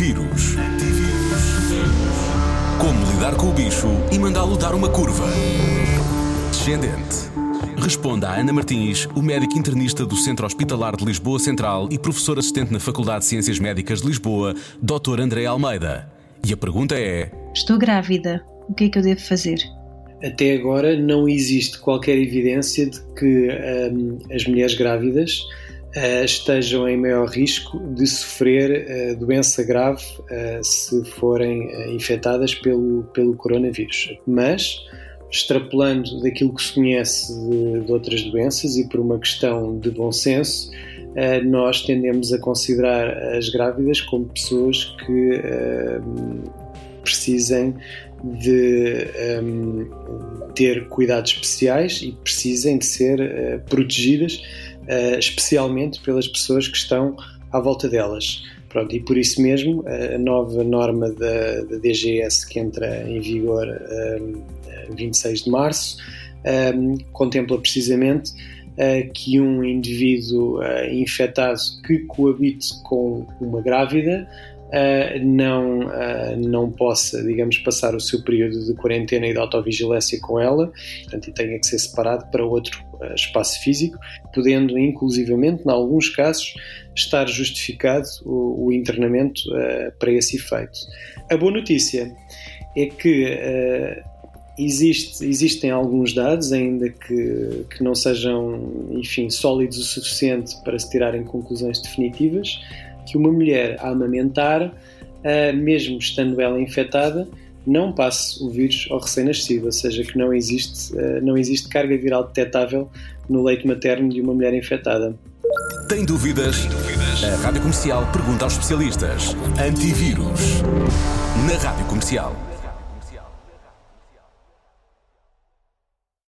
Antivírus. Como lidar com o bicho e mandá-lo dar uma curva. Descendente. Responda a Ana Martins, o médico internista do Centro Hospitalar de Lisboa Central e professor assistente na Faculdade de Ciências Médicas de Lisboa, Dr. André Almeida. E a pergunta é: Estou grávida. O que é que eu devo fazer? Até agora não existe qualquer evidência de que um, as mulheres grávidas estejam em maior risco de sofrer uh, doença grave uh, se forem infectadas pelo, pelo coronavírus. Mas, extrapolando daquilo que se conhece de, de outras doenças e por uma questão de bom senso, nós tendemos a considerar as grávidas como pessoas que precisem de um, ter cuidados especiais e precisem de ser uh, protegidas, uh, especialmente pelas pessoas que estão à volta delas. Pronto, e por isso mesmo a nova norma da, da DGS que entra em vigor um, 26 de março um, contempla precisamente que um indivíduo infectado que coabite com uma grávida uh, não, uh, não possa, digamos, passar o seu período de quarentena e de autovigilância com ela, portanto, e tenha que ser separado para outro uh, espaço físico, podendo, inclusivamente, em alguns casos, estar justificado o, o internamento para esse efeito. A boa notícia é que Existe, existem alguns dados, ainda que, que não sejam, enfim, sólidos o suficiente para se tirarem conclusões definitivas, que uma mulher a amamentar, uh, mesmo estando ela infectada, não passe o vírus ao recém-nascido, ou seja, que não existe, uh, não existe carga viral detectável no leite materno de uma mulher infectada. Tem dúvidas? A Rádio Comercial pergunta aos especialistas. Antivírus. Na Rádio Comercial.